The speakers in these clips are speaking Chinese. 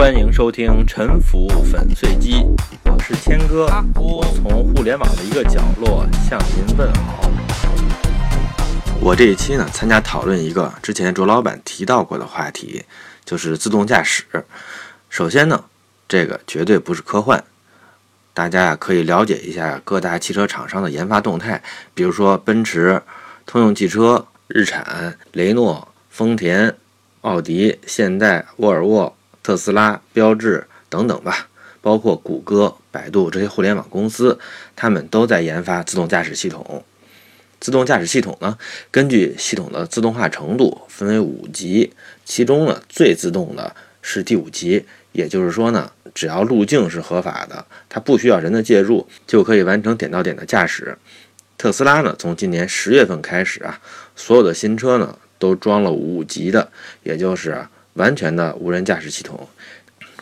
欢迎收听《沉浮粉碎机》，我是谦哥，我从互联网的一个角落向您问好。我这一期呢，参加讨论一个之前卓老板提到过的话题，就是自动驾驶。首先呢，这个绝对不是科幻，大家呀可以了解一下各大汽车厂商的研发动态，比如说奔驰、通用汽车、日产、雷诺、丰田、奥迪、现代、沃尔沃。特斯拉、标致等等吧，包括谷歌、百度这些互联网公司，他们都在研发自动驾驶系统。自动驾驶系统呢，根据系统的自动化程度分为五级，其中呢最自动的是第五级，也就是说呢，只要路径是合法的，它不需要人的介入，就可以完成点到点的驾驶。特斯拉呢，从今年十月份开始啊，所有的新车呢都装了五级的，也就是。完全的无人驾驶系统，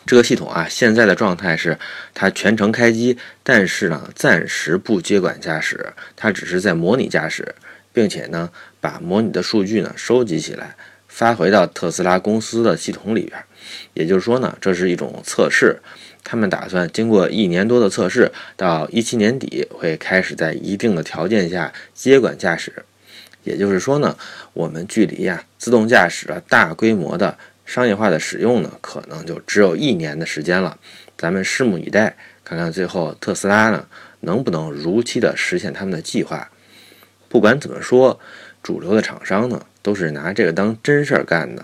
这个系统啊，现在的状态是它全程开机，但是呢，暂时不接管驾驶，它只是在模拟驾驶，并且呢，把模拟的数据呢收集起来，发回到特斯拉公司的系统里边。也就是说呢，这是一种测试，他们打算经过一年多的测试，到一七年底会开始在一定的条件下接管驾驶。也就是说呢，我们距离呀自动驾驶的大规模的。商业化的使用呢，可能就只有一年的时间了。咱们拭目以待，看看最后特斯拉呢能不能如期的实现他们的计划。不管怎么说，主流的厂商呢都是拿这个当真事儿干的。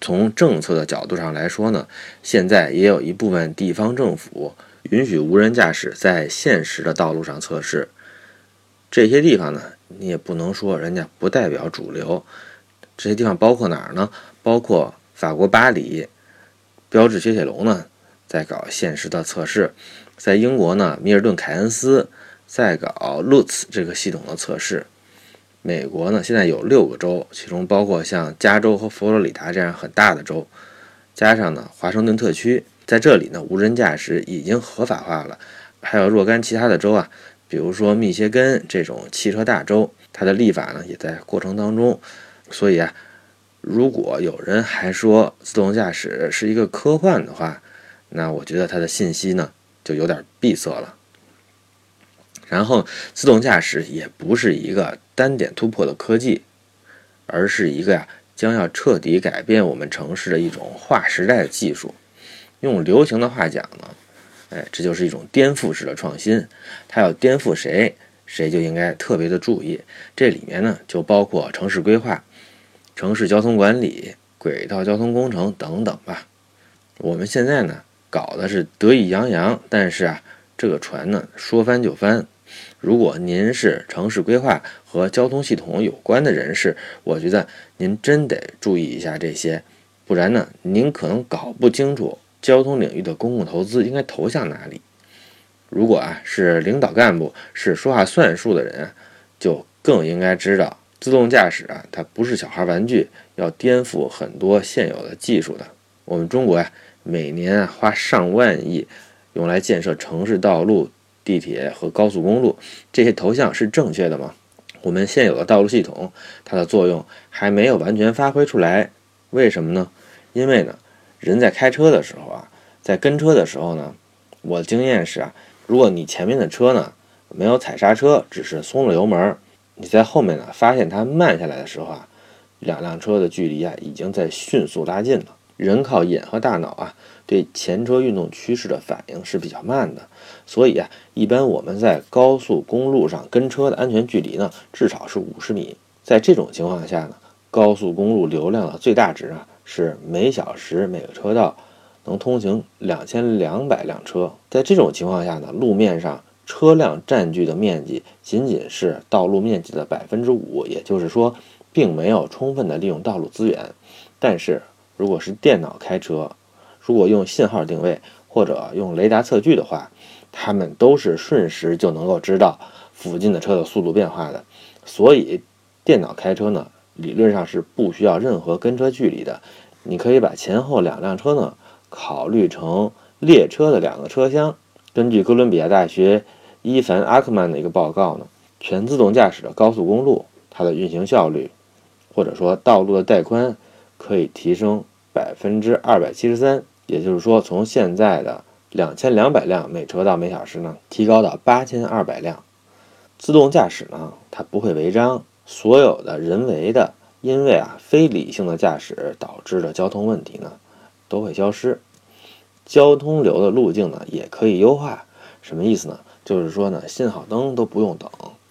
从政策的角度上来说呢，现在也有一部分地方政府允许无人驾驶在现实的道路上测试。这些地方呢，你也不能说人家不代表主流。这些地方包括哪儿呢？包括。法国巴黎，标致雪铁龙呢，在搞现实的测试；在英国呢，米尔顿凯恩斯在搞 Lutz 这个系统的测试。美国呢，现在有六个州，其中包括像加州和佛罗里达这样很大的州，加上呢华盛顿特区，在这里呢，无人驾驶已经合法化了。还有若干其他的州啊，比如说密歇根这种汽车大州，它的立法呢也在过程当中。所以啊。如果有人还说自动驾驶是一个科幻的话，那我觉得它的信息呢就有点闭塞了。然后，自动驾驶也不是一个单点突破的科技，而是一个呀将要彻底改变我们城市的一种划时代的技术。用流行的话讲呢，哎，这就是一种颠覆式的创新。它要颠覆谁，谁就应该特别的注意。这里面呢就包括城市规划。城市交通管理、轨道交通工程等等吧。我们现在呢搞的是得意洋洋，但是啊，这个船呢说翻就翻。如果您是城市规划和交通系统有关的人士，我觉得您真得注意一下这些，不然呢，您可能搞不清楚交通领域的公共投资应该投向哪里。如果啊是领导干部，是说话算数的人，就更应该知道。自动驾驶啊，它不是小孩玩具，要颠覆很多现有的技术的。我们中国呀，每年啊花上万亿用来建设城市道路、地铁和高速公路，这些投向是正确的吗？我们现有的道路系统，它的作用还没有完全发挥出来，为什么呢？因为呢，人在开车的时候啊，在跟车的时候呢，我的经验是啊，如果你前面的车呢没有踩刹车，只是松了油门。你在后面呢，发现它慢下来的时候啊，两辆车的距离啊已经在迅速拉近了。人靠眼和大脑啊，对前车运动趋势的反应是比较慢的，所以啊，一般我们在高速公路上跟车的安全距离呢，至少是五十米。在这种情况下呢，高速公路流量的最大值啊是每小时每个车道能通行两千两百辆车。在这种情况下呢，路面上。车辆占据的面积仅仅是道路面积的百分之五，也就是说，并没有充分的利用道路资源。但是，如果是电脑开车，如果用信号定位或者用雷达测距的话，它们都是瞬时就能够知道附近的车的速度变化的。所以，电脑开车呢，理论上是不需要任何跟车距离的。你可以把前后两辆车呢，考虑成列车的两个车厢。根据哥伦比亚大学。伊凡·阿克曼的一个报告呢，全自动驾驶的高速公路，它的运行效率，或者说道路的带宽，可以提升百分之二百七十三。也就是说，从现在的两千两百辆每车道每小时呢，提高到八千二百辆。自动驾驶呢，它不会违章，所有的人为的，因为啊非理性的驾驶导致的交通问题呢，都会消失。交通流的路径呢，也可以优化。什么意思呢？就是说呢，信号灯都不用等，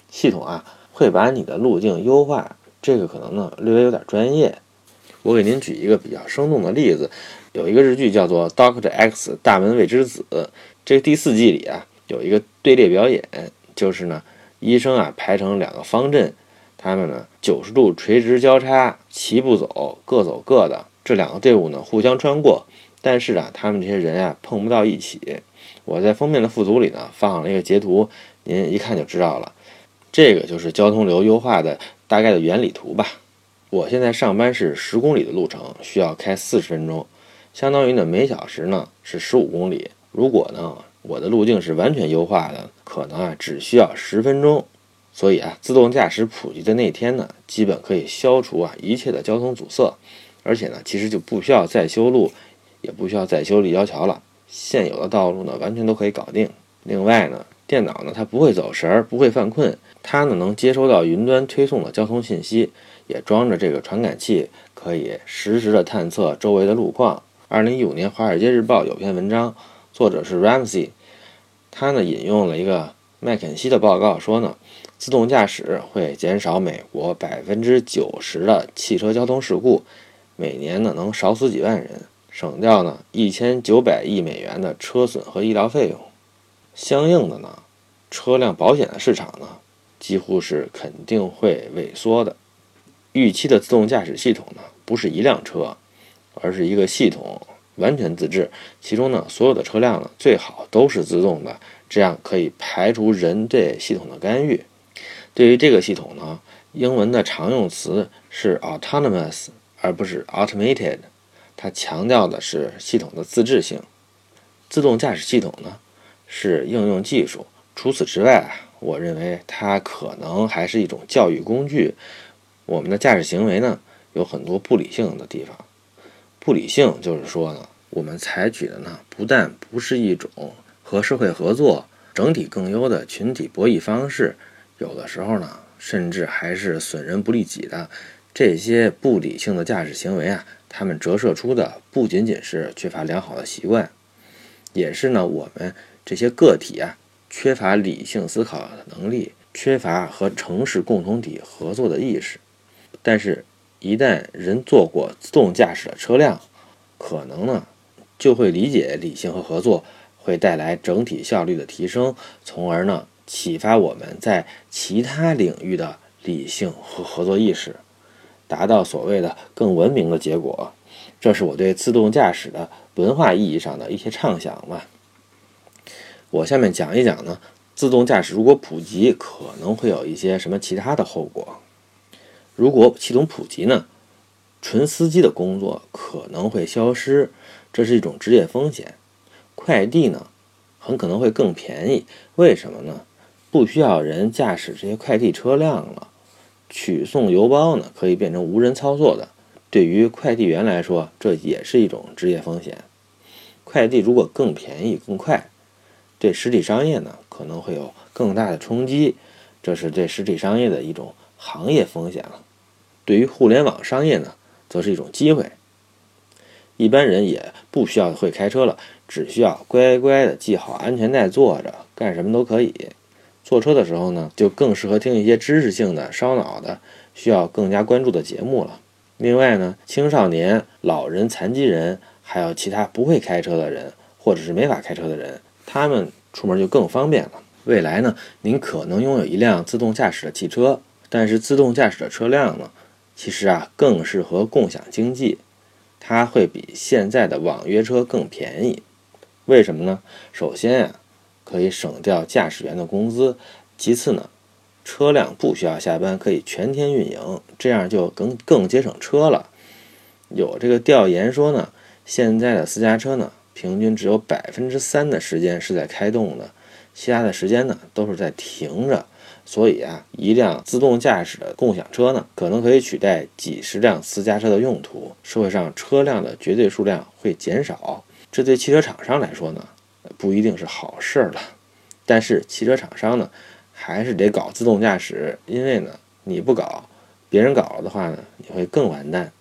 系统啊会把你的路径优化。这个可能呢略微有点专业，我给您举一个比较生动的例子。有一个日剧叫做《Doctor X 大门未知子》，这个第四季里啊有一个队列表演，就是呢医生啊排成两个方阵，他们呢九十度垂直交叉，齐步走，各走各的。这两个队伍呢互相穿过。但是啊，他们这些人啊碰不到一起。我在封面的附图里呢放了一个截图，您一看就知道了。这个就是交通流优化的大概的原理图吧。我现在上班是十公里的路程，需要开四十分钟，相当于呢每小时呢是十五公里。如果呢我的路径是完全优化的，可能啊只需要十分钟。所以啊，自动驾驶普及的那天呢，基本可以消除啊一切的交通阻塞，而且呢其实就不需要再修路。也不需要再修立交桥了，现有的道路呢完全都可以搞定。另外呢，电脑呢它不会走神儿，不会犯困，它呢能接收到云端推送的交通信息，也装着这个传感器，可以实时的探测周围的路况。二零一五年《华尔街日报》有篇文章，作者是 Ramsey，他呢引用了一个麦肯锡的报告，说呢，自动驾驶会减少美国百分之九十的汽车交通事故，每年呢能少死几万人。省掉呢一千九百亿美元的车损和医疗费用，相应的呢，车辆保险的市场呢，几乎是肯定会萎缩的。预期的自动驾驶系统呢，不是一辆车，而是一个系统，完全自制。其中呢，所有的车辆呢，最好都是自动的，这样可以排除人对系统的干预。对于这个系统呢，英文的常用词是 autonomous，而不是 automated。它强调的是系统的自制性，自动驾驶系统呢是应用技术。除此之外啊，我认为它可能还是一种教育工具。我们的驾驶行为呢有很多不理性的地方，不理性就是说呢，我们采取的呢不但不是一种和社会合作、整体更优的群体博弈方式，有的时候呢甚至还是损人不利己的。这些不理性的驾驶行为啊。他们折射出的不仅仅是缺乏良好的习惯，也是呢我们这些个体啊缺乏理性思考的能力，缺乏和城市共同体合作的意识。但是，一旦人坐过自动驾驶的车辆，可能呢就会理解理性和合作会带来整体效率的提升，从而呢启发我们在其他领域的理性和合作意识。达到所谓的更文明的结果，这是我对自动驾驶的文化意义上的一些畅想嘛。我下面讲一讲呢，自动驾驶如果普及，可能会有一些什么其他的后果。如果系统普及呢，纯司机的工作可能会消失，这是一种职业风险。快递呢，很可能会更便宜，为什么呢？不需要人驾驶这些快递车辆了。取送邮包呢，可以变成无人操作的。对于快递员来说，这也是一种职业风险。快递如果更便宜、更快，对实体商业呢可能会有更大的冲击，这是对实体商业的一种行业风险了。对于互联网商业呢，则是一种机会。一般人也不需要会开车了，只需要乖乖的系好安全带，坐着干什么都可以。坐车的时候呢，就更适合听一些知识性的、烧脑的、需要更加关注的节目了。另外呢，青少年、老人、残疾人，还有其他不会开车的人，或者是没法开车的人，他们出门就更方便了。未来呢，您可能拥有一辆自动驾驶的汽车，但是自动驾驶的车辆呢，其实啊更适合共享经济，它会比现在的网约车更便宜。为什么呢？首先呀。可以省掉驾驶员的工资，其次呢，车辆不需要下班，可以全天运营，这样就更更节省车了。有这个调研说呢，现在的私家车呢，平均只有百分之三的时间是在开动的，其他的时间呢都是在停着。所以啊，一辆自动驾驶的共享车呢，可能可以取代几十辆私家车的用途，社会上车辆的绝对数量会减少。这对汽车厂商来说呢，不一定是好事了。但是汽车厂商呢，还是得搞自动驾驶，因为呢，你不搞，别人搞了的话呢，你会更完蛋。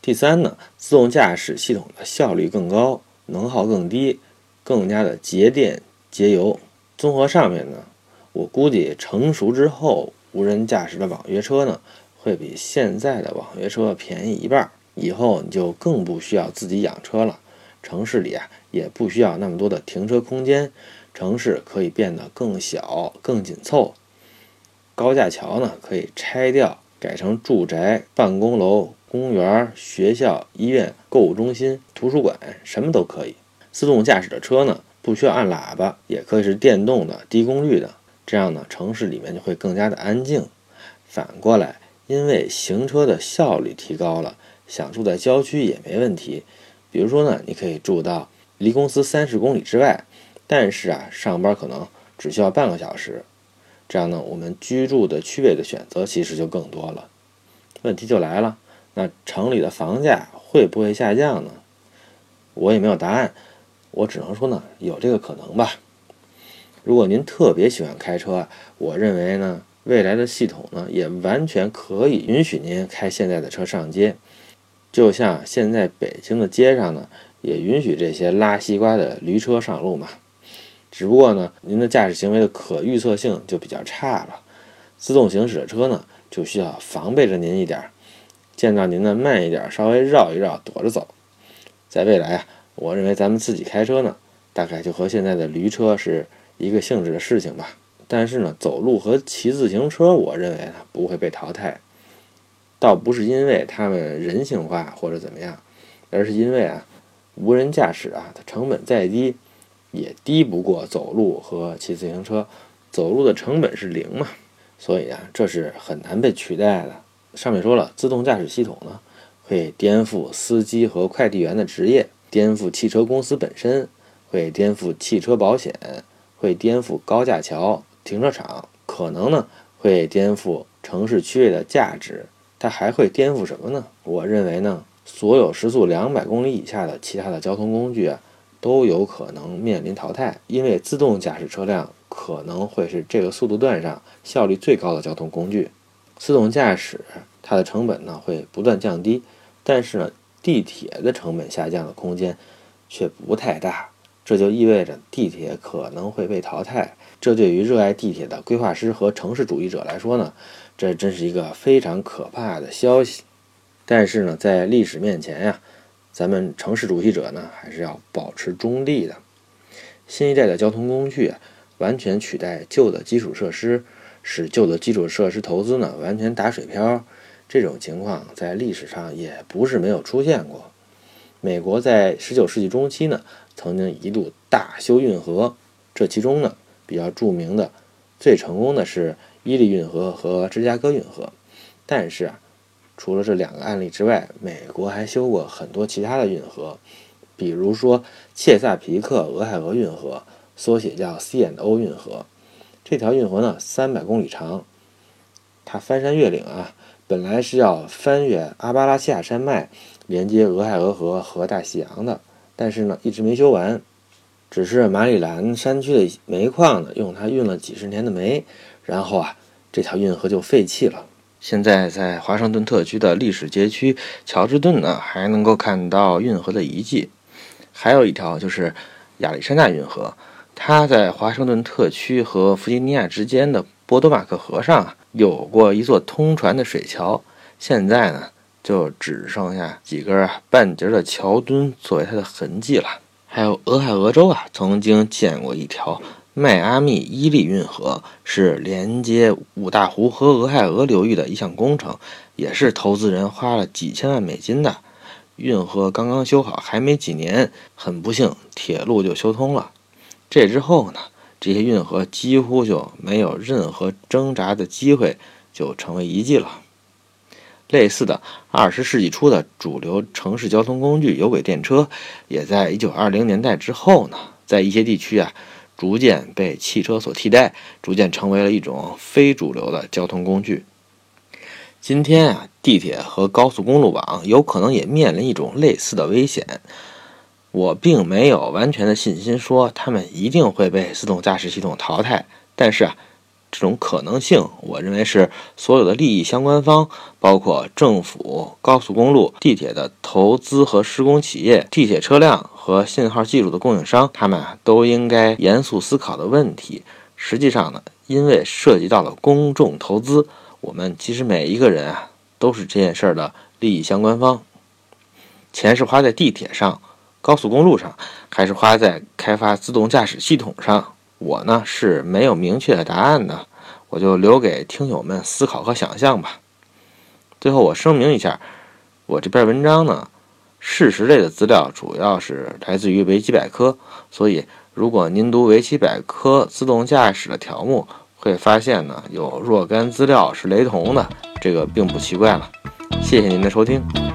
第三呢，自动驾驶系统的效率更高，能耗更低，更加的节电节油。综合上面呢，我估计成熟之后，无人驾驶的网约车呢，会比现在的网约车便宜一半。以后你就更不需要自己养车了。城市里啊，也不需要那么多的停车空间，城市可以变得更小、更紧凑。高架桥呢，可以拆掉，改成住宅、办公楼、公园、学校、医院、购物中心、图书馆，什么都可以。自动驾驶的车呢，不需要按喇叭，也可以是电动的、低功率的，这样呢，城市里面就会更加的安静。反过来，因为行车的效率提高了，想住在郊区也没问题。比如说呢，你可以住到离公司三十公里之外，但是啊，上班可能只需要半个小时，这样呢，我们居住的区位的选择其实就更多了。问题就来了，那城里的房价会不会下降呢？我也没有答案，我只能说呢，有这个可能吧。如果您特别喜欢开车，我认为呢，未来的系统呢，也完全可以允许您开现在的车上街。就像现在北京的街上呢，也允许这些拉西瓜的驴车上路嘛。只不过呢，您的驾驶行为的可预测性就比较差了。自动行驶的车呢，就需要防备着您一点，见到您呢慢一点，稍微绕一绕，躲着走。在未来啊，我认为咱们自己开车呢，大概就和现在的驴车是一个性质的事情吧。但是呢，走路和骑自行车，我认为呢不会被淘汰。倒不是因为他们人性化或者怎么样，而是因为啊，无人驾驶啊，它成本再低，也低不过走路和骑自行车。走路的成本是零嘛，所以啊，这是很难被取代的。上面说了，自动驾驶系统呢，会颠覆司机和快递员的职业，颠覆汽车公司本身，会颠覆汽车保险，会颠覆高架桥、停车场，可能呢，会颠覆城市区位的价值。它还会颠覆什么呢？我认为呢，所有时速两百公里以下的其他的交通工具啊，都有可能面临淘汰，因为自动驾驶车辆可能会是这个速度段上效率最高的交通工具。自动驾驶它的成本呢会不断降低，但是呢，地铁的成本下降的空间却不太大，这就意味着地铁可能会被淘汰。这对于热爱地铁的规划师和城市主义者来说呢？这真是一个非常可怕的消息，但是呢，在历史面前呀，咱们城市主义者呢还是要保持中立的。新一代的交通工具，完全取代旧的基础设施，使旧的基础设施投资呢完全打水漂，这种情况在历史上也不是没有出现过。美国在19世纪中期呢，曾经一度大修运河，这其中呢比较著名的、最成功的是。伊利运河和芝加哥运河，但是啊，除了这两个案例之外，美国还修过很多其他的运河，比如说切萨皮克俄亥俄运河，缩写叫 C&O 运河。这条运河呢，三百公里长，它翻山越岭啊，本来是要翻越阿巴拉契亚山脉，连接俄亥俄河和大西洋的，但是呢，一直没修完，只是马里兰山区的煤矿呢，用它运了几十年的煤。然后啊，这条运河就废弃了。现在在华盛顿特区的历史街区乔治顿呢，还能够看到运河的遗迹。还有一条就是亚历山大运河，它在华盛顿特区和弗吉尼亚之间的波多马克河上有过一座通船的水桥，现在呢就只剩下几根半截的桥墩作为它的痕迹了。还有俄亥俄州啊，曾经建过一条。迈阿密伊利运河是连接五大湖和俄亥俄流域的一项工程，也是投资人花了几千万美金的。运河刚刚修好，还没几年，很不幸，铁路就修通了。这之后呢，这些运河几乎就没有任何挣扎的机会，就成为遗迹了。类似的，二十世纪初的主流城市交通工具有轨电车，也在一九二零年代之后呢，在一些地区啊。逐渐被汽车所替代，逐渐成为了一种非主流的交通工具。今天啊，地铁和高速公路网有可能也面临一种类似的危险。我并没有完全的信心说他们一定会被自动驾驶系统淘汰，但是啊，这种可能性，我认为是所有的利益相关方，包括政府、高速公路、地铁的投资和施工企业、地铁车辆和信号技术的供应商，他们都应该严肃思考的问题。实际上呢，因为涉及到了公众投资，我们其实每一个人啊都是这件事儿的利益相关方。钱是花在地铁上。高速公路上，还是花在开发自动驾驶系统上？我呢是没有明确的答案的，我就留给听友们思考和想象吧。最后，我声明一下，我这篇文章呢，事实类的资料主要是来自于维基百科，所以如果您读维基百科自动驾驶的条目，会发现呢有若干资料是雷同的，这个并不奇怪了。谢谢您的收听。